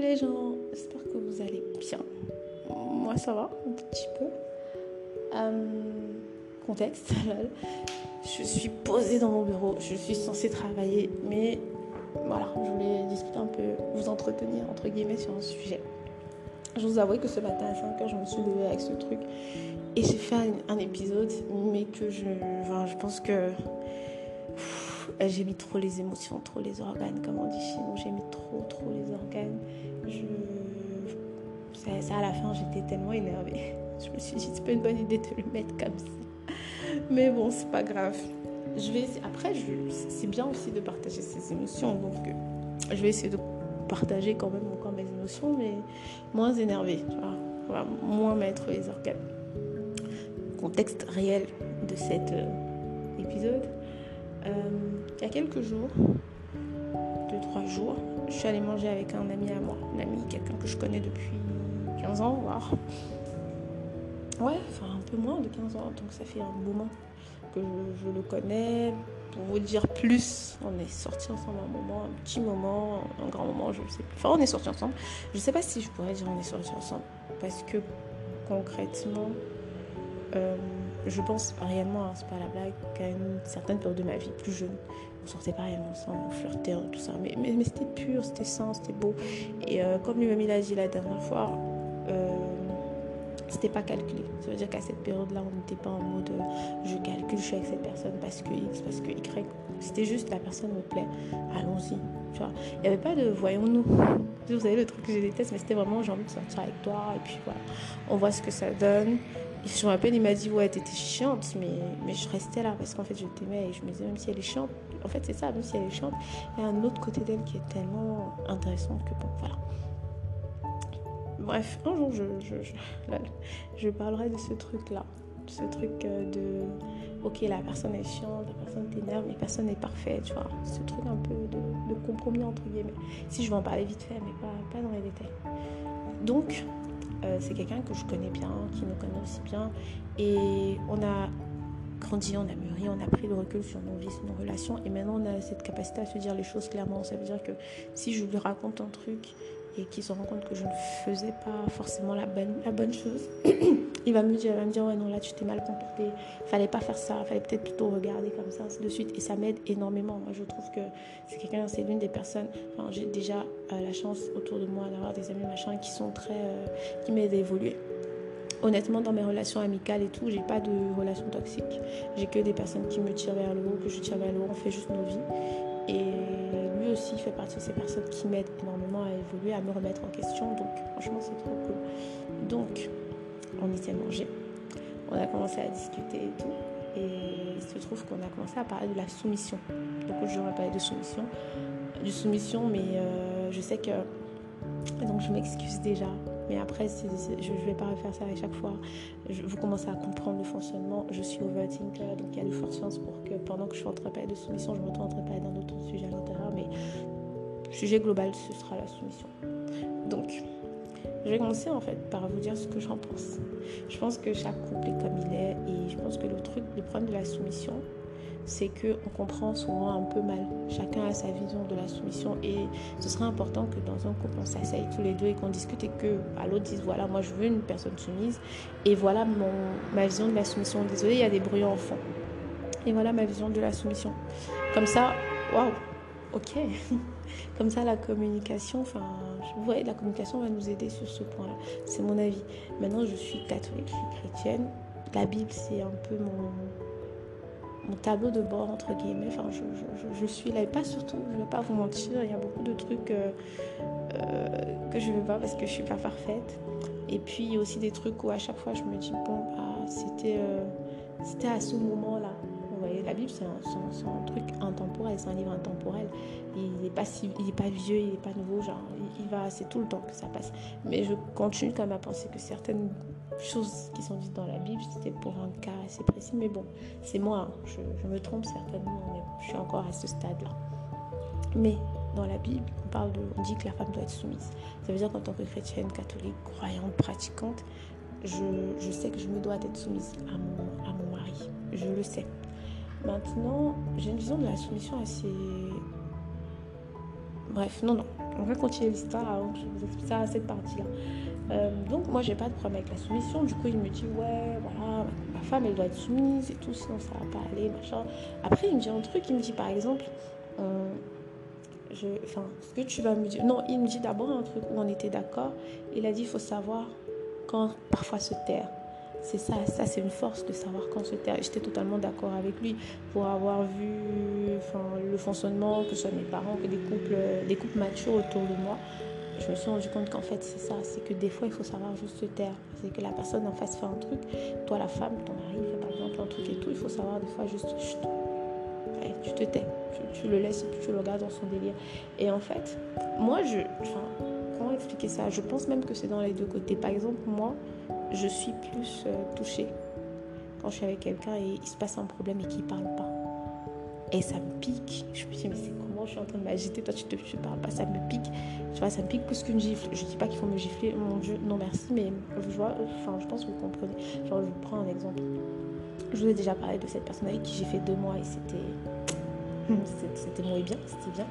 Les gens, j'espère que vous allez bien. Moi ça va, un petit peu. Euh, contexte, je suis posée dans mon bureau, je suis censée travailler, mais voilà, je voulais discuter un peu, vous entretenir entre guillemets sur un sujet. Je vous avoue que ce matin à 5h, je me suis levée avec ce truc et j'ai fait un, épisode, mais que je, je pense que j'ai mis trop les émotions, trop les organes, comme on dit chez nous. J'ai mis trop, trop les organes. Ça, à la fin, j'étais tellement énervée. Je me suis dit, c'est pas une bonne idée de le mettre comme ça. Mais bon, c'est pas grave. Je vais Après, c'est bien aussi de partager ses émotions. Donc, euh, je vais essayer de partager quand même encore mes émotions, mais moins énervée. Moins mettre les organes. Contexte réel de cet euh, épisode euh, il y a quelques jours, deux, trois jours, je suis allée manger avec un ami à moi, un ami, quelqu'un que je connais depuis 15 ans, voire. Ouais, enfin un peu moins de 15 ans, donc ça fait un moment que je, le connais. Pour vous dire plus, on est sortis ensemble un moment, un petit moment, un grand moment, je ne sais plus. Enfin, on est sortis ensemble. Je ne sais pas si je pourrais dire on est sortis ensemble, parce que concrètement, euh, je pense réellement, hein, c'est pas la blague, qu'à une certaine période de ma vie, plus jeune, on sortait pas réellement ensemble, on flirtait, tout ça. Mais, c'était pur, c'était sain, c'était beau. Et euh, comme lui-même il a dit la dernière fois, euh, c'était pas calculé. Ça veut dire qu'à cette période-là, on n'était pas en mode je calcule, je suis avec cette personne parce que X, parce que Y. C'était juste la personne me plaît, allons-y. Il n'y avait pas de voyons-nous. Vous savez le truc que je déteste, mais c'était vraiment j'ai envie de sortir avec toi et puis voilà, on voit ce que ça donne. Je me rappelle, il m'a dit Ouais, t'étais chiante, mais, mais je restais là parce qu'en fait, je t'aimais et je me disais, même si elle est chiante, en fait, c'est ça, même si elle est chiante, il y a un autre côté d'elle qui est tellement intéressant que bon, voilà. Bref, un jour, je, je, je, parlerai de ce truc-là. Ce truc euh, de Ok, la personne est chiante, la personne t'énerve, mais personne n'est parfait, tu vois. Ce truc un peu de, compromis, entre guillemets. Si je vais en parler vite fait, mais pas dans les détails. Donc, euh, c'est quelqu'un que je connais bien, qui me connaît aussi bien. Et on a grandi, on a mûri, on a pris le recul sur nos vies, sur nos relations. Et maintenant, on a cette capacité à se dire les choses clairement. Ça veut dire que si je lui raconte un truc et qu'il se rend compte que je ne faisais pas forcément la bonne, la bonne chose, il va me dire, va me dire, ouais, non, là, tu t'es mal comporté, fallait pas faire ça, fallait peut-être plutôt regarder comme ça, ainsi de suite. Et ça m'aide énormément. Moi, je trouve que c'est quelqu'un, c'est l'une des personnes, enfin, j'ai déjà euh, la chance autour de moi d'avoir des amis, machin, qui sont très, euh, qui m'aident à évoluer. Honnêtement, dans mes relations amicales et tout, j'ai pas de relations toxiques. J'ai que des personnes qui me tirent vers le haut, que je tire vers le haut, on fait juste nos vies. Et lui aussi fait partie de ces personnes qui m'aident énormément à évoluer, à me remettre en question. Donc, franchement, c'est trop cool. Donc, on y s'est mangé. On a commencé à discuter et tout. Et il se trouve qu'on a commencé à parler de la soumission. Donc je vais parler de soumission. De soumission, mais euh, je sais que... Donc je m'excuse déjà. Mais après, je ne vais pas refaire ça à chaque fois. vous commencez à comprendre le fonctionnement. Je suis overthinker, donc il y a de fortes chances pour que pendant que je suis en train de parler de soumission, je me retrouve en train de parler d'un autre sujet sujet global, ce sera la soumission. Donc, je vais commencer en fait par vous dire ce que j'en pense. Je pense que chaque couple est comme il est et je pense que le truc, le problème de la soumission, c'est qu'on comprend souvent un peu mal. Chacun a sa vision de la soumission et ce serait important que dans un couple on s'asseye tous les deux et qu'on discute et que à l'autre dise voilà moi je veux une personne soumise et voilà mon, ma vision de la soumission. Désolée il y a des bruits en fond. Et voilà ma vision de la soumission. Comme ça, waouh, ok. Comme ça, la communication, la communication va nous aider sur ce point-là. C'est mon avis. Maintenant, je suis catholique, je suis chrétienne. La Bible, c'est un peu mon, tableau de bord, entre guillemets. Enfin, je, suis là, et pas surtout, je ne vais pas vous mentir, il y a beaucoup de trucs euh, euh, que je ne veux pas parce que je suis pas parfaite. Et puis, il y a aussi des trucs où à chaque fois, je me dis, bon, bah, euh, c'était à ce moment-là la Bible, c'est un, truc intemporel, c'est un livre intemporel. Il n'est pas, si, pas vieux, il n'est pas nouveau, genre, il, va, c'est tout le temps que ça passe. Mais je continue quand même à penser que certaines choses qui sont dites dans la Bible, c'était pour un cas assez précis. Mais bon, c'est moi, hein. je, me trompe certainement, mais je suis encore à ce stade-là. Mais dans la Bible, on parle de, on dit que la femme doit être soumise. Ça veut dire qu'en tant que chrétienne, catholique, croyante, pratiquante, je, sais que je me dois d'être soumise à mon mari. Je le sais. Maintenant, j'ai une vision de la soumission assez. Bref, non, non. on va continuer l'histoire avant que je vous explique ça, cette partie-là. Euh, donc moi j'ai pas de problème avec la soumission. Du coup il me dit ouais voilà ma femme elle doit être soumise et tout sinon ça va pas aller machin. Après il me dit un truc, il me dit par exemple euh, ce que tu vas me dire. Non il me dit d'abord un truc où on était d'accord. Il a dit il faut savoir quand parfois se taire. C'est ça, ça c'est une force de savoir quand se taire. J'étais totalement d'accord avec lui pour avoir vu enfin, le fonctionnement, que ce soit mes parents, que des couples, des couples matures autour de moi je me suis rendu compte qu'en fait, c'est ça. C'est que des fois, il faut savoir juste se taire. C'est que la personne en face fait un truc. Toi, la femme, ton mari fait par exemple un truc et tout. Il faut savoir des fois juste. tu te tais. Tu, le laisses et puis tu le regardes dans son délire. Et en fait, moi, je. Comment expliquer ça? Je pense même que c'est dans les deux côtés. Par exemple, moi, je suis plus euh, touchée quand je suis avec quelqu'un et il se passe un problème et qu'il parle pas. Et ça me pique. Je me dis, mais c'est comment je suis en train de m'agiter? Toi, tu te tu parles pas, ça me pique. Tu vois, ça me pique plus qu'une gifle. Je dis pas qu'il faut me gifler, mon Dieu, non merci, mais je vois, enfin, je pense que vous comprenez. Je vous prends un exemple. Je vous ai déjà parlé de cette personne avec qui j'ai fait deux mois et c'était. C'était moins bien, c'était bien.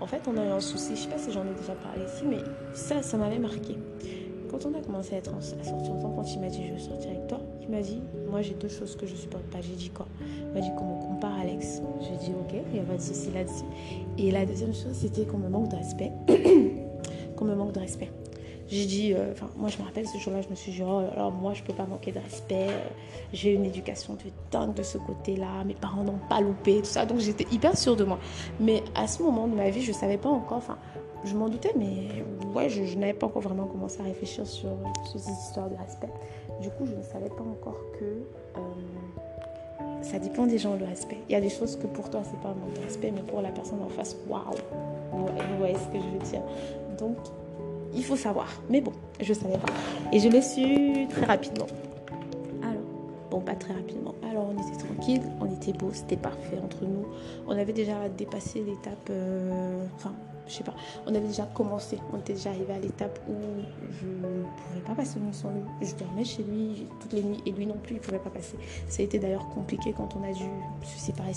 En fait, on a eu un souci, je sais pas si j'en ai déjà parlé ici, mais ça, ça m'avait marqué. Quand on a commencé à, être à sortir ensemble, quand il m'a dit je veux sortir avec toi, il m'a dit moi j'ai deux choses que je supporte pas. J'ai dit quoi? Il m'a dit qu'on me compare Alex. J'ai dit ok, il n'y a pas de souci là-dessus. Et la deuxième chose, c'était qu'on me manque de respect. qu'on me manque de respect. J'ai dit, euh, enfin, moi je me rappelle ce jour-là, je me suis dit, oh, alors moi je peux pas manquer de respect, j'ai une éducation de dingue de ce côté-là, mes parents n'ont pas loupé, tout ça, donc j'étais hyper sûre de moi. Mais à ce moment de ma vie, je savais pas encore, enfin, je m'en doutais, mais ouais, je, n'avais pas encore vraiment commencé à réfléchir sur, ces histoires de respect. Du coup, je ne savais pas encore que euh, ça dépend des gens le respect. Il y a des choses que pour toi, c'est pas un manque de respect, mais pour la personne en face, waouh Vous voyez ce que je veux dire Donc, il faut savoir. Mais bon, je ne savais pas. Et je l'ai su très rapidement. Alors, bon, pas très rapidement. Alors, on était tranquille, on était beau, c'était parfait entre nous. On avait déjà dépassé l'étape. Euh, enfin, je sais pas, on avait déjà commencé, on était déjà arrivé à l'étape où je ne pouvais pas passer une nuit sans lui. Je dormais chez lui toutes les nuits et lui non plus, il ne pouvait pas passer. Ça a été d'ailleurs compliqué quand on a dû se séparer.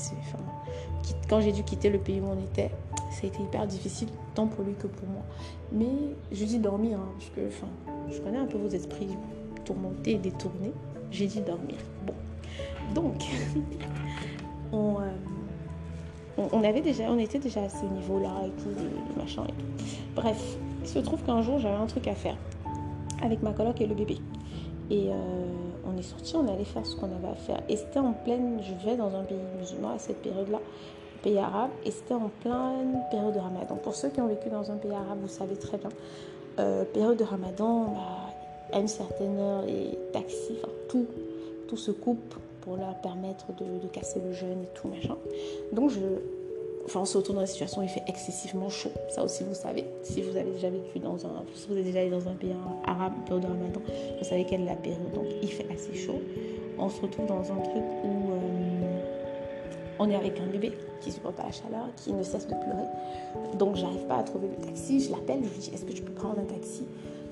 Quand j'ai dû quitter le pays où on était, ça a été hyper difficile, tant pour lui que pour moi. Mais je dis dormir, hein, parce que enfin, je connais un peu vos esprits tourmentés et détournés. J'ai dit dormir. Bon, donc, on. Euh, on, avait déjà, on était déjà à ce niveau-là et tout, machin et tout. Bref, il se trouve qu'un jour, j'avais un truc à faire avec ma coloc et le bébé. Et euh, on est sorti, on allait faire ce qu'on avait à faire. Et c'était en pleine, je vais dans un pays musulman à cette période-là, pays arabe, et c'était en pleine période de ramadan. Pour ceux qui ont vécu dans un pays arabe, vous savez très bien, euh, période de ramadan, bah, à une certaine heure, les taxis, tout, tout se coupe pour leur permettre de, casser le jeûne et tout, machin. Donc, je, on se retrouve dans une situation où il fait excessivement chaud. Ça aussi, vous savez. Si vous avez déjà vécu dans un, si vous êtes déjà allé dans un pays arabe, période de ramadan, vous savez quelle est la période. Donc, il fait assez chaud. On se retrouve dans un truc où euh, on est avec un bébé qui supporte pas la chaleur, qui ne cesse de pleurer. Donc, j'arrive pas à trouver le taxi. Je l'appelle, je lui dis, est-ce que tu peux prendre un taxi?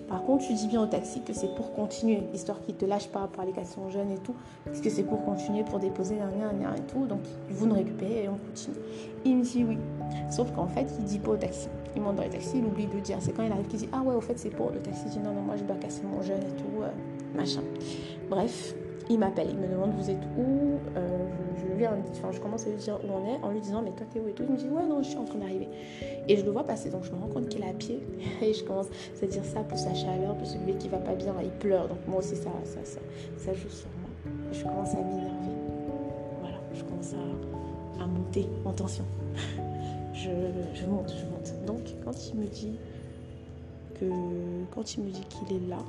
Par contre, tu dis bien au taxi que c'est pour continuer, histoire qu'il te lâche pas pour aller casser son jeune et tout, parce que c'est pour continuer, pour déposer lien et tout. Donc, vous nous récupérez et on continue. Il me dit oui. Sauf qu'en fait, il dit pas au taxi. Il monte dans le taxi, il oublie de dire. C'est quand il arrive qu'il dit Ah ouais, au fait, c'est pour le taxi. Il dit Non, non, moi je dois casser mon jeune et tout, euh, machin. Bref, il m'appelle, il me demande vous êtes où euh, je, lui enfin, je commence à lui dire où on est en lui disant mais toi t'es où et tout. Il me dit ouais non je suis en train d'arriver. Et je le vois passer donc je me rends compte qu'il est à pied et je commence à dire ça pour sa chaleur, pour celui qui va pas bien, il pleure donc moi aussi ça, ça, ça, ça joue sur moi. Je commence à m'énerver. Voilà, je commence à, à monter en tension. je, je monte, je monte. Donc quand il me dit que quand il me dit qu'il est là,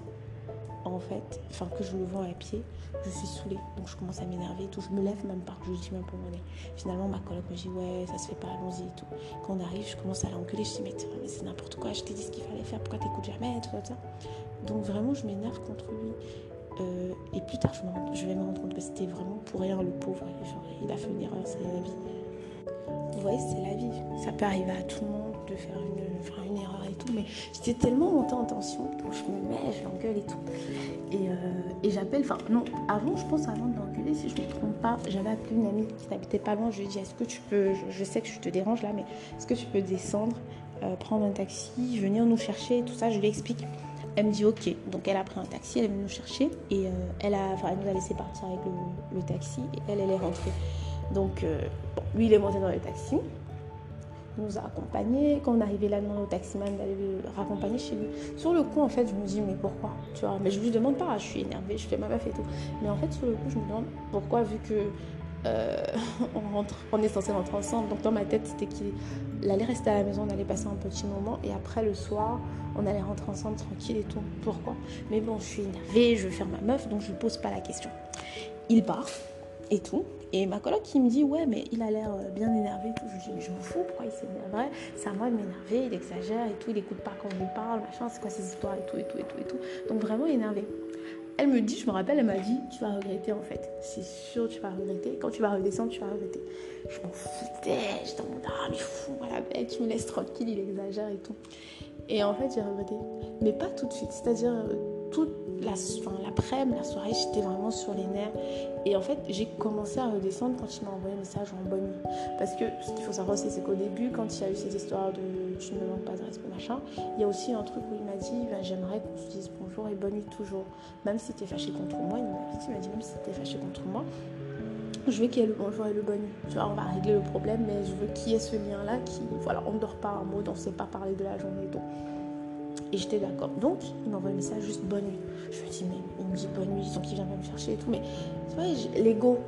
en fait, enfin que je le vois à pied, je suis saoulée. Donc je commence à m'énerver et tout. Je me lève même pas, je dis même pas où on est. Finalement, ma coloc me dit ouais, ça se fait pas, allons-y et tout. Quand on arrive, je commence à l'enculer. Je dis mais, c'est n'importe quoi, je t'ai dit ce qu'il fallait faire, pourquoi t'écoutes jamais, tout ça. Donc vraiment, je m'énerve contre lui. Euh, et plus tard, je, vais me rendre compte que c'était vraiment pour rien le pauvre. Il a fait une erreur, c'est la vie. Vous voyez, c'est la vie. Ça peut arriver à tout le monde de faire une, erreur et tout, mais j'étais tellement montée en tension, donc je me mets, je l'engueule et tout. Et, euh, et j'appelle, enfin non, avant, je pense avant de l'engueuler, si je ne me trompe pas, j'avais appelé une amie qui n'habitait pas loin, je lui ai dit, est-ce que tu peux, je, sais que je te dérange là, mais est-ce que tu peux descendre euh, prendre un taxi, venir nous chercher, tout ça, je lui explique. Elle me dit ok, donc elle a pris un taxi, elle est venue nous chercher et euh, elle, a, elle nous a laissé partir avec le, taxi et elle, elle est rentrée. Donc lui, il est monté dans le taxi, nous a accompagnés. Quand on arrivait là, demande au taximan d'aller le raccompagner chez lui. Sur le coup, en fait, je me dis mais pourquoi Tu vois, mais je lui demande pas, je suis énervée, je fais ma meuf et tout. Mais en fait, sur le coup, je me demande pourquoi, vu que euh, on, rentre, on est censé rentrer ensemble. Donc dans ma tête, c'était qu'il allait rester à la maison, on allait passer un petit moment et après le soir, on allait rentrer ensemble tranquille et tout. Pourquoi? Mais bon, je suis énervée, je veux faire ma meuf, donc je ne pose pas la question. Il part et tout. Et ma coloc qui me dit ouais mais il a l'air euh, bien énervé tout. Je dis mais je m'en fous pourquoi il s'énerverait C'est à moi de m'énerver, il exagère et tout, il écoute pas quand on lui parle, machin, c'est quoi ces histoires et tout et tout et tout et tout. Donc vraiment énervé. Elle me dit, je me rappelle, elle m'a dit, tu vas regretter en fait. C'est sûr, tu vas regretter. Quand tu vas redescendre, tu vas regretter. Je m'en foutais. J'étais en mode, ah, mais fou, la bête, tu me laisses tranquille, il exagère et tout. Et en fait, j'ai regretté. Mais pas tout de suite. C'est-à-dire, euh, toute la, enfin, l'après-midi, la soirée, j'étais vraiment sur les nerfs. Et en fait, j'ai commencé à redescendre quand il m'a envoyé un message en bonne nuit. Parce que ce qu'il faut savoir c'est qu'au début, quand il y a eu cette histoire de tu ne me manques pas de respect, machin, il y a aussi un truc où il m'a dit ben, j'aimerais qu'on se dise bonjour et bonne nuit toujours. Même si tu es fâché contre moi, il m'a dit, il m'a dit même si tu es fâché contre moi, je veux qu'il y ait le bonjour et le bonne nuit. Tu vois, on va régler le problème, mais je veux qu'il y ait ce lien-là qui, voilà, on ne dort pas un mot, on ne sait pas parler de la journée et tout. Et j'étais d'accord. Donc, il m'envoie un message juste bonne nuit. Je me dis, mais il me dit bonne nuit, disons qu'il vient me chercher et tout. Mais tu vois, l'ego,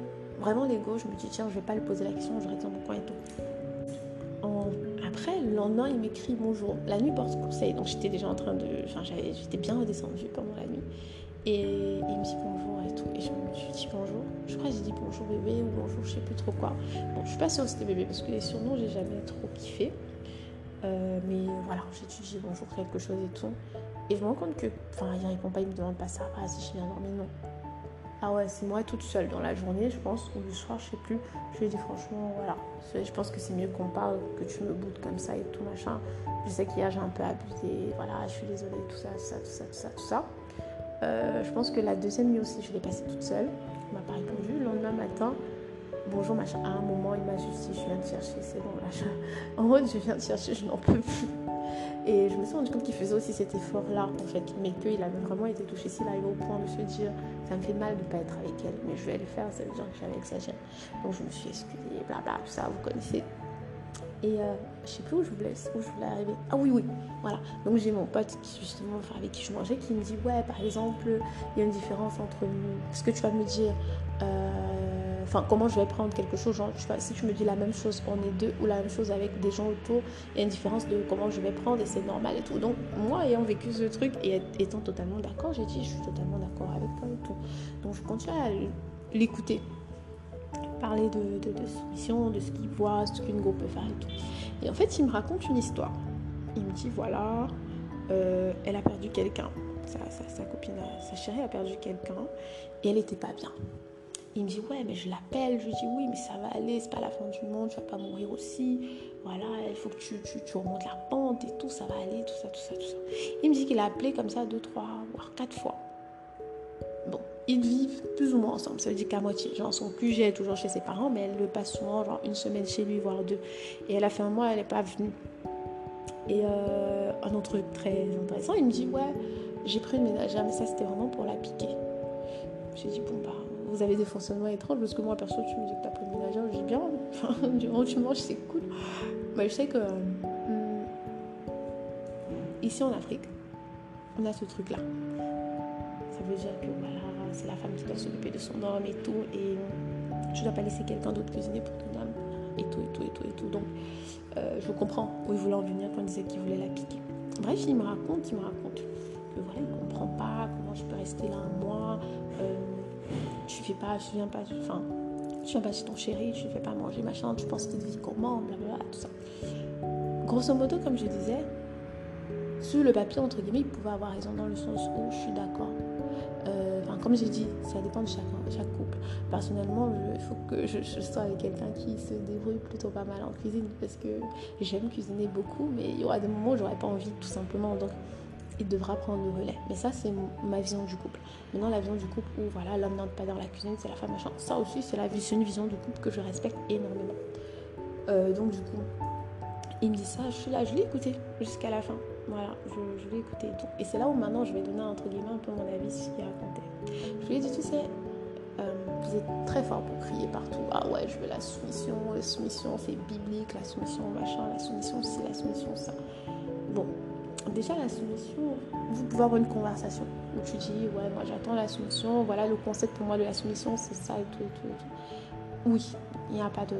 vraiment l'ego, je me dis, tiens, je vais pas lui poser la question, je reste dans mon coin et tout. Après, le lendemain, il m'écrit bonjour. La nuit porte conseil, donc j'étais déjà en train de. Enfin, j'étais bien redescendue pendant la nuit. Et il me dit bonjour et tout. Et je me suis dit bonjour. Je crois que j'ai dit bonjour bébé ou bonjour, je sais plus trop quoi. Bon, je suis pas sûre que c'était bébé parce que les surnoms, j'ai jamais trop kiffé. Euh, mais voilà, j'ai dit bonjour quelque chose et tout. Et je me rends compte que, enfin, il répond pas, il me demande pas ça, ah, si je viens dormir, non. Ah ouais, c'est moi toute seule dans la journée, je pense, ou le soir, je sais plus. Je lui ai dit franchement, voilà, je pense que c'est mieux qu'on parle, que tu me boutes comme ça et tout machin. Je sais qu'hier j'ai un peu abusé, voilà, je suis désolée, tout ça, tout ça, tout ça, tout ça, tout ça. Euh, je pense que la deuxième nuit aussi, je l'ai passée toute seule. Il m'a pas répondu. Le lendemain matin, bonjour machin. À un moment, il m'a juste dit, je viens de chercher, c'est bon, machin. En mode, je viens de chercher, je n'en peux plus. Et je me suis rendu compte qu'il faisait aussi cet effort-là, en fait, mais qu'il avait vraiment été touché. S'il arrive au point de se dire, ça me fait mal de ne pas être avec elle, mais je vais le faire, ça veut dire que j'avais exagéré. Donc je me suis excusée, blabla, tout ça, vous connaissez. Et euh, je sais plus où je voulais, où je voulais arriver. Ah oui, oui, voilà. Donc j'ai mon pote qui, justement, avec qui je mangeais, qui me dit, ouais, par exemple, il y a une différence entre. Ce que tu vas me dire, euh, enfin comment je vais prendre quelque chose, genre si tu me dis la même chose, on est deux, ou la même chose avec des gens autour, il y a une différence de comment je vais prendre et c'est normal et tout. Donc moi ayant vécu ce truc et étant totalement d'accord, j'ai dit je suis totalement d'accord avec toi et tout. Donc je continue à l'écouter, parler de, de, de soumission, de ce qu'il voit, ce qu'une go peut faire et tout. Et en fait il me raconte une histoire. Il me dit voilà, euh, elle a perdu quelqu'un. Sa, copine, sa chérie a perdu quelqu'un et elle n'était pas bien. Il me dit ouais mais je l'appelle, je lui dis oui mais ça va aller, c'est pas la fin du monde, tu vas pas mourir aussi, voilà, il faut que tu, remontes la pente et tout, ça va aller, tout ça, tout ça, tout ça. Il me dit qu'il a appelé comme ça deux, trois, voire quatre fois. Bon, ils vivent plus ou moins ensemble, ça veut dire qu'à moitié. Genre son QG est toujours chez ses parents, mais elle le passe souvent, genre une semaine chez lui, voire deux. Et elle a fait un mois, elle n'est pas venue. Et euh, un autre truc très intéressant, il me dit ouais, j'ai pris une ménagère, mais ça c'était vraiment pour la piquer. J'ai dit bon bah vous avez des fonctionnements étranges parce que moi perso tu me dis que t'as pris ménagère, je dis bien, du moment où tu manges c'est cool. Mais je sais que hum, ici en Afrique, on a ce truc là. Ça veut dire que voilà, c'est la femme qui doit s'occuper de son homme et tout, et je dois pas laisser quelqu'un d'autre cuisiner pour ton homme et tout et tout et tout et tout. Donc euh, je comprends où il voulait en venir quand il disait qu'il voulait la piquer. Bref, il me raconte, il me raconte que voilà, il comprend pas comment je peux rester là un mois. Tu fais pas, tu viens pas, enfin, tu viens pas chez ton chéri, tu fais pas manger, machin, tu penses que vie comment, blablabla, tout ça. Grosso modo, comme je disais, sur le papier, entre guillemets, il pouvait avoir raison dans le sens où je suis d'accord. Euh, comme j'ai dit, ça dépend de chaque, chaque couple. Personnellement, il faut que je, je sois avec quelqu'un qui se débrouille plutôt pas mal en cuisine parce que j'aime cuisiner beaucoup, mais il y aura des moments où j'aurais pas envie, tout simplement. Donc, il devra prendre le relais. Mais ça, c'est ma vision du couple. Maintenant, la vision du couple où voilà, l'homme n'entre pas dans la cuisine, c'est la femme machin. Ça aussi, c'est la vision, une vision du couple que je respecte énormément. Euh, donc, du coup, il me dit ça, je suis là, je l'ai écouté jusqu'à la fin. Voilà, je, l'ai écouté et tout. Et c'est là où maintenant je vais donner entre guillemets un peu mon avis sur ce qu'il racontait. Je lui ai dit, tu sais, euh, vous êtes très fort pour crier partout. Ah ouais, je veux la soumission, la soumission c'est biblique, la soumission machin, la soumission c'est la soumission ça. Bon, déjà la soumission, vous pouvez avoir une conversation où tu dis ouais moi j'attends la soumission, voilà le concept pour moi de la soumission c'est ça et tout et tout et tout. Oui, il n'y a pas de,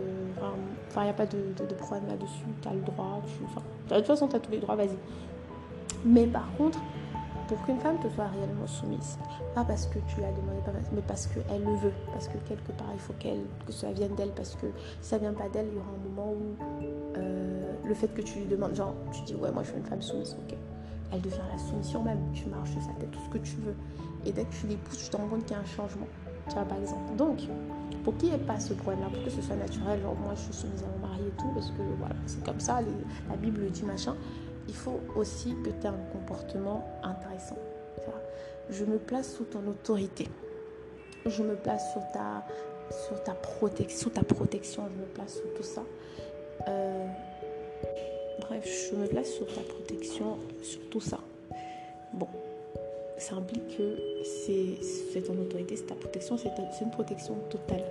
enfin, il y a pas de, de, problème là-dessus, tu as le droit, tu, enfin, de toute façon tu as tous les droits, vas-y. Mais par contre, pour qu'une femme te soit réellement soumise, pas parce que tu l'as demandé, mais parce qu'elle le veut, parce que quelque part il faut que ça vienne d'elle, parce que si ça vient pas d'elle, il y aura un moment où euh, le fait que tu lui demandes, genre tu dis ouais moi je veux une femme soumise, ok, elle devient la soumission même, tu marches sur sa tête, tout ce que tu veux, et dès que tu l'épouses, tu te rends compte qu'il y a un changement, tu vois par exemple. Donc pour qu'il n'y ait pas ce problème-là, pour que ce soit naturel, genre moi je suis soumise à mon mari et tout, parce que voilà, c'est comme ça, la Bible dit machin, il faut aussi que tu aies un comportement intéressant. Je me place sous ton autorité. Je me place sur ta, ta, protection, ta protection. Je me place sous tout ça. Euh, bref, je me place sur ta protection, sur tout ça. Bon, ça implique que c'est ton autorité, c'est ta protection, c'est une protection totale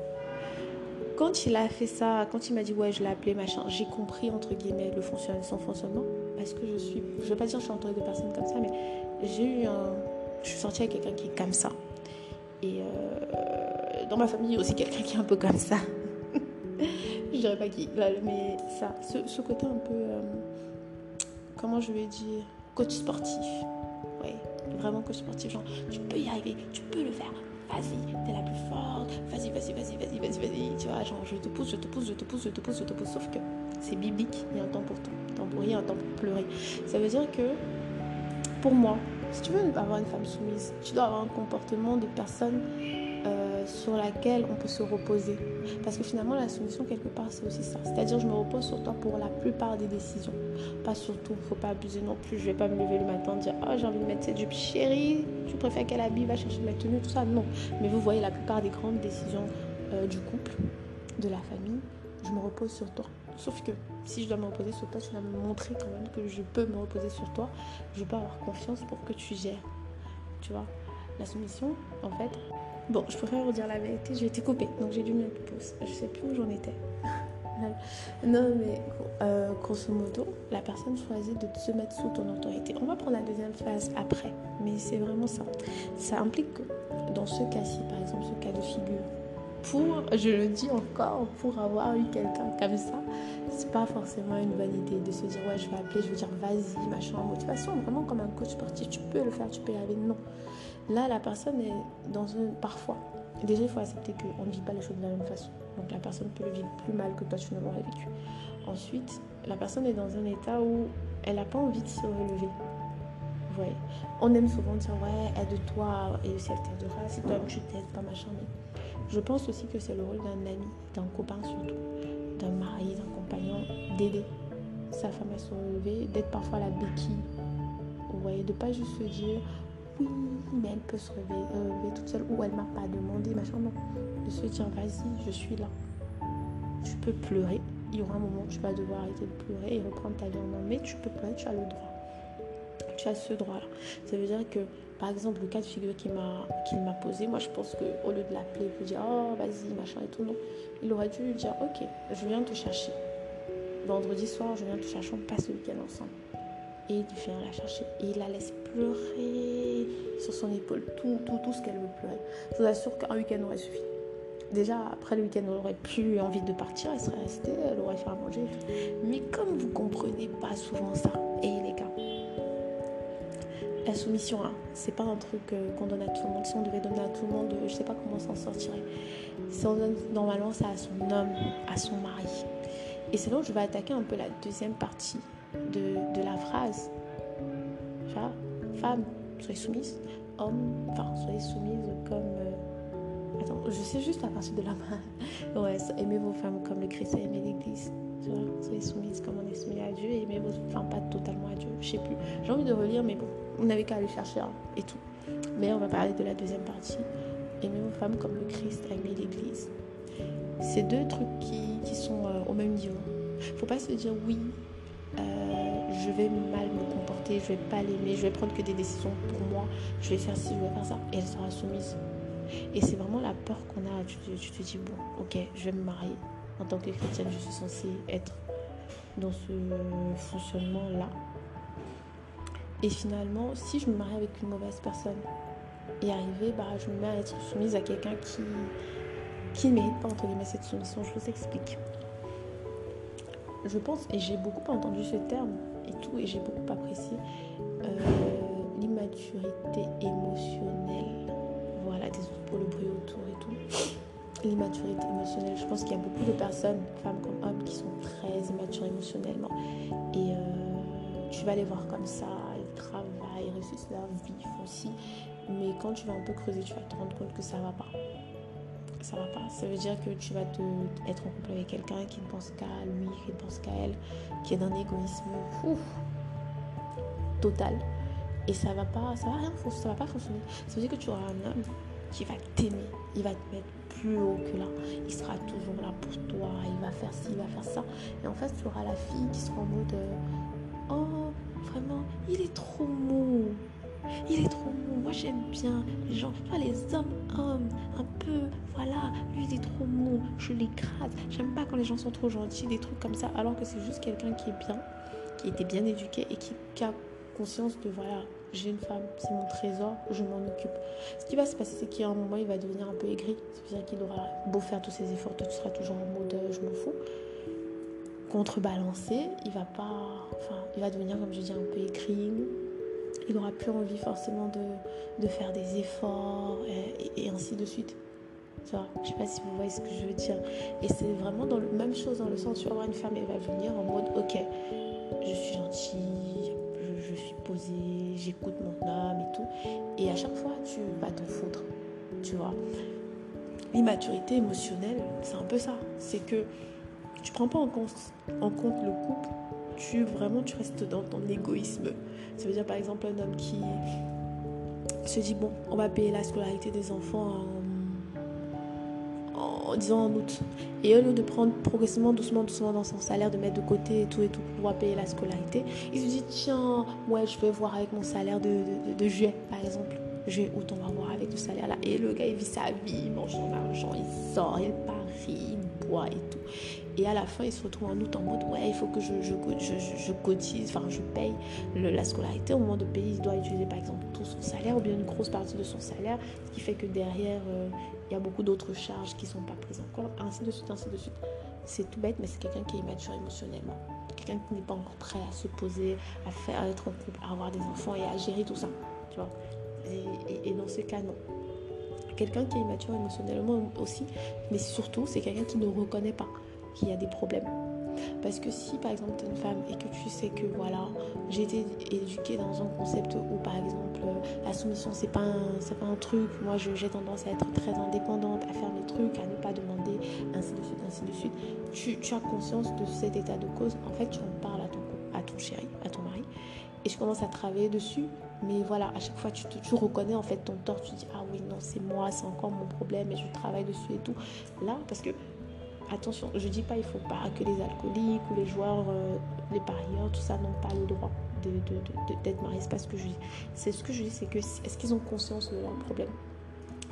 quand il a fait ça, quand il m'a dit ouais je l'ai appelé machin, j'ai compris entre guillemets le fonctionnement, son fonctionnement parce que je suis, je vais pas dire que je suis entourée de personnes comme ça, mais j'ai eu un, je suis sortie avec quelqu'un qui est comme ça et euh, dans ma famille aussi quelqu'un qui est un peu comme ça. je dirais pas qui, mais ça, ce, côté un peu, euh, comment je vais dire, coach sportif, ouais, vraiment coach sportif, genre tu peux y arriver, tu peux le faire, vas-y, t'es la plus forte, vas-y, vas-y, vas-y, vas-y, vas-y, vas-y, tu vois, genre je te pousse, je te pousse, je te pousse, je te pousse, je te pousse, sauf que c'est biblique, il y a un temps pour tout, temps pour rire, un temps pour pleurer. Ça veut dire que, pour moi, si tu veux avoir une femme soumise, tu dois avoir un comportement de personne sur laquelle on peut se reposer. Parce que finalement, la soumission, quelque part, c'est aussi ça. C'est-à-dire, je me repose sur toi pour la plupart des décisions. Pas surtout, faut pas abuser non plus. Je vais pas me lever le matin et dire Oh, j'ai envie de mettre cette jupe chérie, tu préfères qu'elle habille, va chercher la tenue, tout ça. Non. Mais vous voyez, la plupart des grandes décisions euh, du couple, de la famille, je me repose sur toi. Sauf que si je dois me reposer sur toi, tu dois me montrer quand même que je peux me reposer sur toi. Je peux avoir confiance pour que tu gères. Tu vois? La soumission, en fait, Bon, je préfère vous dire la vérité, j'ai été coupée, donc j'ai dû mettre pause. Je sais plus où j'en étais. non, mais euh, grosso modo, la personne choisit de se mettre sous ton autorité. On va prendre la deuxième phase après, mais c'est vraiment ça. Ça implique que dans ce cas-ci, par exemple, ce cas de figure, pour, je le dis encore, pour avoir eu quelqu'un comme ça, c'est pas forcément une bonne idée de se dire ouais je vais appeler, je vais dire vas-y, machin, motivation, vraiment comme un coach sportif, tu peux le faire, tu peux y arriver. Non. Là, la personne est dans un. Parfois, déjà, il faut accepter qu'on ne vit pas les choses de la même façon. Donc, la personne peut le vivre plus mal que toi, tu ne l'aurais vécu. Ensuite, la personne est dans un état où elle n'a pas envie de se relever. Voyez On aime souvent dire Ouais, aide-toi, et si elle t'aidera, si toi tu t'aides, pas machin. Mais je pense aussi que c'est le rôle d'un ami, d'un copain surtout, d'un mari, d'un compagnon, d'aider sa femme à se relever, d'être parfois la béquille. Voyez, de pas juste se dire oui, mais elle peut se relever, toute seule ou elle m'a pas demandé, machin. Non, de se dire vas-y, je suis là. Tu peux pleurer. Il y aura un moment où tu vas devoir arrêter de pleurer et reprendre ta vie en main. Mais tu peux pleurer, tu as le droit. Tu as ce droit-là. Ça veut dire que, par exemple, le cas de figure qu'il m'a, m'a posé, moi je pense qu'au lieu de l'appeler et de dire oh vas-y, machin et tout, non. Il aurait dû lui dire ok, je viens te chercher. Vendredi soir, je viens te chercher, on passe le week-end ensemble et il vient la chercher et il la laisse pleurer sur son épaule, tout, tout, tout ce qu'elle veut pleurer. Je vous assure qu'un week-end aurait suffi. Déjà, après le week-end, elle aurait plus envie de partir, elle serait restée, elle aurait fait à manger. Mais comme vous comprenez pas souvent ça, et les gars, la soumission, hein, c'est pas un truc euh, qu'on donne à tout le monde. Si on devait donner à tout le monde, je sais pas comment s'en sortirait. Si on donne normalement ça à son homme, à son mari. Et c'est là où je vais attaquer un peu la deuxième partie de, la phrase. Femme, soyez soumise. Homme, enfin, soyez soumise comme. Euh, attends, je sais juste à partir de la main. ouais, aimez vos femmes comme le Christ a aimé l'Église. Tu vois, soyez soumise comme on est soumis à Dieu et aimez vos femmes pas totalement à Dieu. Je sais plus. J'ai envie de relire, mais bon, on n'avait qu'à aller chercher hein, et tout. Mais on va parler de la deuxième partie. Aimez vos femmes comme le Christ a aimé l'Église. C'est deux trucs qui, qui sont euh, au même niveau. Faut pas se dire oui, je vais mal me comporter, je vais pas l'aimer, je vais prendre que des décisions pour moi, je vais faire ci, je vais faire ça, et elle sera soumise. Et c'est vraiment la peur qu'on a. Tu te, dis, bon, ok, je vais me marier. En tant que chrétienne, je suis censée être dans ce fonctionnement-là. Et finalement, si je me marie avec une mauvaise personne et arriver, bah, je me mets à être soumise à quelqu'un qui, qui ne mérite pas, entre guillemets, cette soumission. Je vous explique. Je pense, et j'ai beaucoup entendu ce terme et tout, et j'ai beaucoup apprécié euh, l'immaturité émotionnelle. Voilà, désolé pour le bruit autour et tout. L'immaturité émotionnelle. Je pense qu'il y a beaucoup de personnes, femmes comme hommes, qui sont très immatures émotionnellement. Et euh, tu vas les voir comme ça, ils travaillent, ils réussissent leur vie, aussi. Mais quand tu vas un peu creuser, tu vas te rendre compte que ça va pas ça va pas. Ça veut dire que tu vas te, être en couple avec quelqu'un qui ne pense qu'à lui, qui ne pense qu'à elle, qui est d'un égoïsme total. Et ça va pas, ça va rien, ça va pas fonctionner. Ça veut dire que tu auras un homme qui va t'aimer, il va te mettre plus haut que là, il sera toujours là pour toi, il va faire ci, il va faire ça. Et en fait, tu auras la fille qui sera en mode, euh, oh, vraiment, il est trop mou, il est trop mou, moi j'aime bien les gens, pas les hommes, hommes, un peu, voilà, lui il est trop mou, je l'écrase. J'aime pas quand les gens sont trop gentils, des trucs comme ça, alors que c'est juste quelqu'un qui est bien, qui était bien éduqué et qui, a conscience de voilà, j'ai une femme, c'est mon trésor, je m'en occupe. Ce qui va se passer, c'est qu'à un moment, il va devenir un peu aigri. C'est-à-dire qu'il aura beau faire tous ses efforts, tu seras toujours en mode euh, je m'en fous. Contrebalancer, il va pas. Enfin, il va devenir, comme je dis, un peu aigri, il n'aura plus envie forcément de, faire des efforts et, ainsi de suite. Je ne sais pas si vous voyez ce que je veux dire. Et c'est vraiment dans la même chose dans le sens où tu avoir une femme, elle va venir en mode ok, je suis gentille, je, suis posée, j'écoute mon homme et tout. Et à chaque fois, tu vas t'en foutre. Tu vois. L'immaturité émotionnelle, c'est un peu ça. C'est que tu prends pas en compte le couple tu vraiment tu restes dans ton égoïsme. Ça veut dire par exemple un homme qui se dit bon, on va payer la scolarité des enfants en, disant en août. Et au lieu de prendre progressivement, doucement, doucement dans son salaire, de mettre de côté et tout et tout pour pouvoir payer la scolarité, il se dit tiens, ouais, je vais voir avec mon salaire de, de, juillet par exemple. Juillet, août, on va voir avec le salaire là. Et le gars, il vit sa vie, il mange son argent, il sort, il parie, il boit et tout. Et à la fin, il se retrouve en août en mode ouais, il faut que je, je, je, cotise, enfin je paye la scolarité. Au moment de payer, il doit utiliser par exemple tout son salaire ou bien une grosse partie de son salaire, ce qui fait que derrière, euh, il y a beaucoup d'autres charges qui ne sont pas prises encore, ainsi de suite, ainsi de suite. C'est tout bête, mais c'est quelqu'un qui est immature émotionnellement. Quelqu'un qui n'est pas encore prêt à se poser, à faire, à être en couple, à avoir des enfants et à gérer tout ça. Tu vois et, et dans ce cas, non quelqu'un qui est immature émotionnellement aussi, mais surtout c'est quelqu'un qui ne reconnaît pas qu'il y a des problèmes. Parce que si par exemple tu es une femme et que tu sais que voilà, j'ai été éduquée dans un concept où par exemple la soumission c'est pas c'est pas un truc, moi j'ai tendance à être très indépendante, à faire mes trucs, à ne pas demander, ainsi de suite, ainsi de suite. Tu, tu as conscience de cet état de cause, en fait tu en parles à ton, à ton chéri, à ton mari, et je commence à travailler dessus. Mais voilà, à chaque fois, tu, tu reconnais en fait ton tort. Tu dis, ah oui, non, c'est moi, c'est encore mon problème et je travaille dessus et tout. Là, parce que attention, je dis pas il faut pas que les alcooliques ou les joueurs, euh, les parieurs, tout ça n'ont pas le droit d'être mariés. C'est pas ce que je dis. C'est ce que je dis, c'est que est-ce qu'ils ont conscience de leur problème?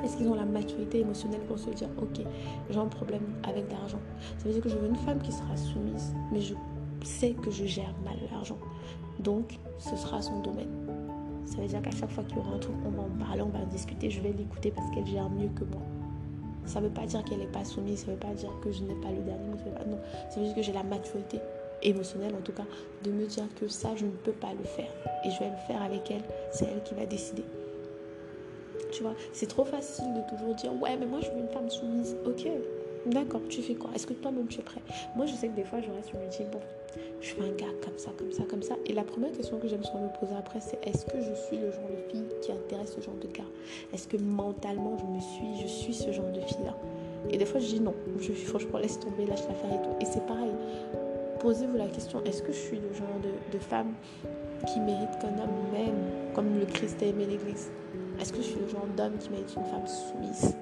Est-ce qu'ils ont la maturité émotionnelle pour se dire ok j'ai un problème avec l'argent? Ça veut dire que je veux une femme qui sera soumise, mais je sais que je gère mal l'argent. Donc ce sera son domaine. Ça veut dire qu'à chaque fois qu'il y aura un truc, on va en parler, on va en discuter, je vais l'écouter parce qu'elle gère mieux que moi. Ça ne veut pas dire qu'elle n'est pas soumise, ça ne veut pas dire que je n'ai pas le dernier mot. Non, ça veut dire que j'ai la maturité émotionnelle en tout cas de me dire que ça, je ne peux pas le faire. Et je vais le faire avec elle. C'est elle qui va décider. Tu vois, c'est trop facile de toujours dire ouais, mais moi je veux une femme soumise. Ok, d'accord, tu fais quoi? Est-ce que toi-même tu es prêt? Moi je sais que des fois je reste, je me dis bon, je suis un gars comme ça, comme ça, comme ça. Et la première question que j'aime souvent me poser après, c'est est-ce que je suis le genre de fille qui intéresse ce genre de gars? Est-ce que mentalement je me suis, je suis ce genre de fille-là? Et des fois je dis non, je suis franchement laisse tomber, lâche l'affaire et tout. Et c'est pareil. Posez-vous la question, est-ce que je suis le genre de, femme qui mérite qu'un homme m'aime comme le Christ a aimé l'Église? Est-ce que je suis le genre d'homme qui mérite une femme soumise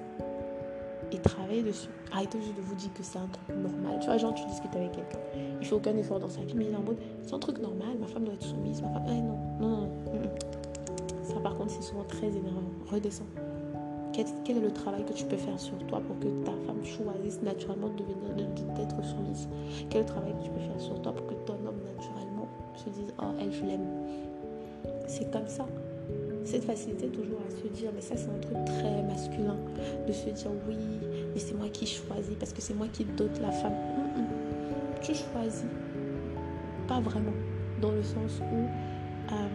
et travaillez dessus. Arrêtez juste de vous dire que c'est un truc normal. Tu vois, genre, tu discutes avec quelqu'un, il fait aucun effort dans sa vie, mais il est en mode, c'est un truc normal, ma femme doit être soumise, ma femme. Eh, non, non, non, non. Ça, par contre, c'est souvent très énervant. Redescends. Quel, est le travail que tu peux faire sur toi pour que ta femme choisisse naturellement de devenir, d'être soumise? Quel est le travail que tu peux faire sur toi pour que ton homme naturellement se dise, oh, elle, je l'aime? C'est comme ça cette facilité toujours à se dire, mais ça c'est un truc très masculin, de se dire oui, mais c'est moi qui choisis parce que c'est moi qui dote la femme. Tu choisis, pas vraiment, dans le sens où euh,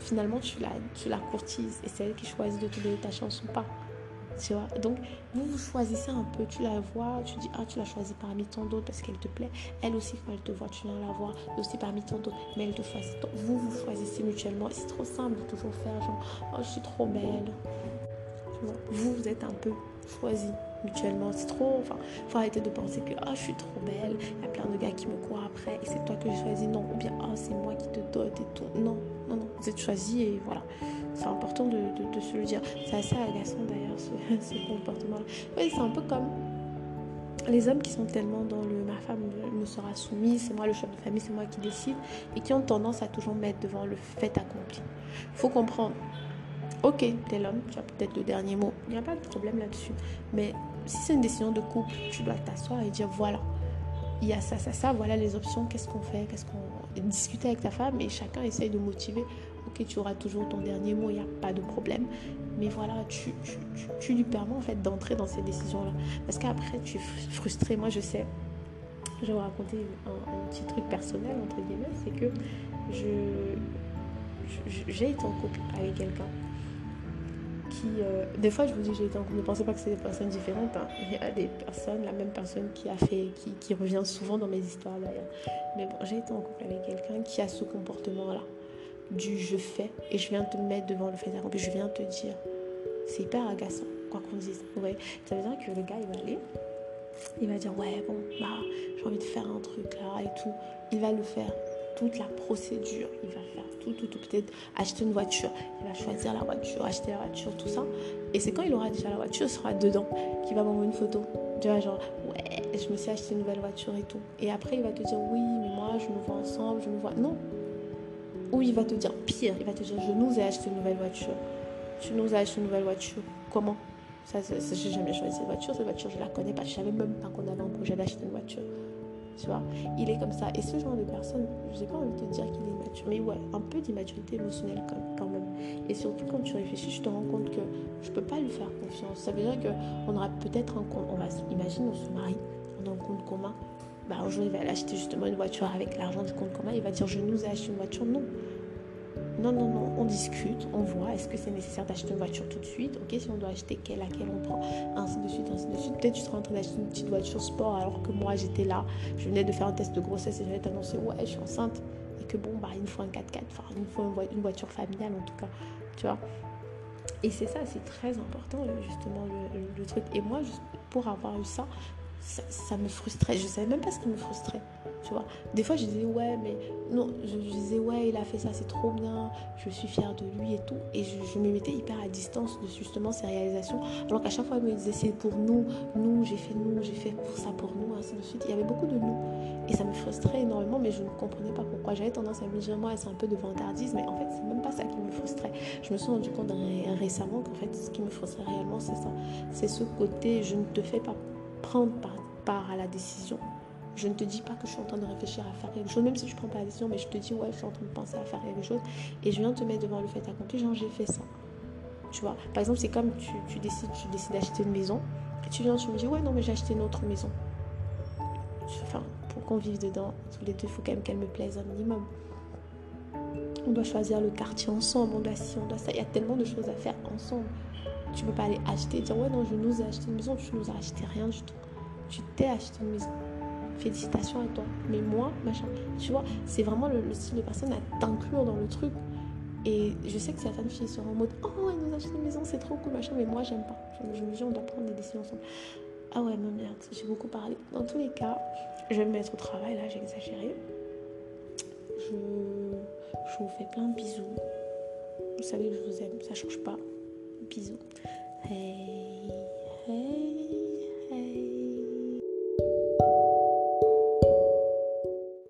finalement tu la, courtises et c'est elle qui choisit de te donner ta chance pas. Tu vois Donc, vous, vous choisissez un peu. Tu la vois, tu dis, ah, tu l'as choisie parmi tant d'autres parce qu'elle te plaît. Elle aussi, quand elle te voit, tu viens la voir aussi parmi tant d'autres, mais elle te choisit. Vous, vous choisissez mutuellement. C'est trop simple de toujours faire genre, oh, je suis trop belle. Vous, vous êtes un peu choisi mutuellement. C'est trop. Enfin, faut arrêter de penser que oh, je suis trop belle. Il y a plein de gars qui me courent après et c'est toi que je choisis. Non. Ou bien, oh, c'est moi qui te dote et tout. Non, non, non. Vous êtes choisi et voilà. C'est important de, se le dire. C'est assez agaçant d'ailleurs ce, comportement-là. Oui, c'est un peu comme les hommes qui sont tellement dans le ma femme me sera soumise, c'est moi le chef de famille, c'est moi qui décide, et qui ont tendance à toujours mettre devant le fait accompli. Faut comprendre, ok, t'es l'homme, tu as peut-être le dernier mot, il n'y a pas de problème là-dessus, mais si c'est une décision de couple, tu dois t'asseoir et dire voilà, il y a ça, ça, ça, voilà les options, qu'est-ce qu'on fait, qu'est-ce qu'on discuter avec ta femme et chacun essaye de motiver tu auras toujours ton dernier mot, il n'y a pas de problème. Mais voilà, tu, tu, lui permets en fait d'entrer dans ces décisions-là. Parce qu'après, tu es frustré. Moi, je sais, je vais vous raconter un, petit truc personnel, entre guillemets, c'est que j'ai été en couple avec quelqu'un qui, euh, des fois, je vous dis j'ai été en couple, ne pensez pas que c'est des personnes différentes. Hein. Il y a des personnes, la même personne qui a fait, qui, qui revient souvent dans mes histoires d'ailleurs. Mais bon, j'ai été en couple avec quelqu'un qui a ce comportement-là du je fais et je viens te mettre devant le fait accompli, je viens te dire. C'est hyper agaçant, quoi qu'on dise. Ouais. Ça veut dire que le gars, il va aller, il va dire Ouais, bon, bah, j'ai envie de faire un truc là et tout. Il va le faire. Toute la procédure, il va faire tout, tout, tout. Peut-être acheter une voiture, il va choisir la voiture, acheter la voiture, tout ça. Et c'est quand il aura déjà la voiture, il sera dedans, qu'il va m'envoyer une photo. Tu vois, genre, ouais, je me suis acheté une nouvelle voiture et tout. Et après, il va te dire Oui, mais moi, je nous vois ensemble, je nous vois. Non, ou il va te dire pire, il va te dire je nous ai acheté une nouvelle voiture. Tu nous as acheté une nouvelle voiture. Comment? Ça, j'ai jamais choisi cette voiture. Cette voiture, je la connais pas. Je savais même pas qu'on avait un projet d'acheter une voiture. Tu vois, il est comme ça. Et ce genre de personne, je n'ai pas envie de te dire qu'il est immature, mais ouais, un peu d'immaturité émotionnelle quand même. Et surtout quand tu réfléchis, je te rends compte que je peux pas lui faire confiance. Ça veut dire qu'on aura peut-être un compte, on va, imagine, on se marie, on a un compte commun, bah, un jour il va aller acheter justement une voiture avec l'argent du compte commun, il va dire je nous ai acheté une voiture. Non. Non, non, non, on discute, on voit, est-ce que c'est nécessaire d'acheter une voiture tout de suite? Ok, si on doit acheter quelle, laquelle on prend, ainsi de suite, ainsi de suite. Peut-être tu seras en train d'acheter une petite voiture sport alors que moi j'étais là, je venais de faire un test de grossesse et j'allais t'annoncer, ouais, je suis enceinte. Et que bon, bah, il nous faut un 4x4, enfin, il nous faut une voiture familiale en tout cas, tu vois? Et c'est ça, c'est très important justement le, truc. Et moi, pour avoir eu ça, ça, me frustrait. Je savais même pas ce qui me frustrait. Tu vois. Des fois, je disais, ouais, mais non, je, disais, ouais, il a fait ça, c'est trop bien, je suis fière de lui et tout. Et je, me mettais hyper à distance de justement ses réalisations. Alors qu'à chaque fois, il me disait, c'est pour nous, nous, j'ai fait nous, j'ai fait pour ça pour nous, ainsi de suite. Il y avait beaucoup de nous. Et ça me frustrait énormément, mais je ne comprenais pas pourquoi. J'avais tendance à me dire, moi, c'est un peu de vantardisme, mais en fait, c'est même pas ça qui me frustrait. Je me suis rendu compte récemment qu'en fait, ce qui me frustrait réellement, c'est ça. C'est ce côté, je ne te fais pas prendre part, à la décision. Je ne te dis pas que je suis en train de réfléchir à faire quelque chose, même si je ne prends pas la décision, mais je te dis, ouais, je suis en train de penser à faire quelque chose. Et je viens te mettre devant le fait accompli, genre, j'ai fait ça. Tu vois, par exemple, c'est comme tu, décides, tu décides d'acheter une maison, et tu viens, tu me dis, ouais, non, mais j'ai acheté une autre maison. Enfin, pour qu'on vive dedans, tous les deux, il faut quand même qu'elle me plaise un minimum. On doit choisir le quartier ensemble, on doit ci, on doit ça. Il y a tellement de choses à faire ensemble. Tu peux pas aller acheter et dire ouais non je nous ai acheté une maison, tu nous as acheté rien du tout. Tu t'es acheté une maison. Félicitations à toi. Mais moi, machin, tu vois, c'est vraiment le, style de personne à t'inclure dans le truc. Et je sais que certaines filles seront en mode Oh, elle nous a une maison, c'est trop cool, machin, mais moi, j'aime pas. Je, me dis, on doit prendre des décisions ensemble. Ah ouais, mais merde, j'ai beaucoup parlé. Dans tous les cas, je vais me mettre au travail, là, j'ai exagéré. Je, je vous fais plein de bisous. Vous savez que je vous aime, ça change pas Bisous. Hey, hey.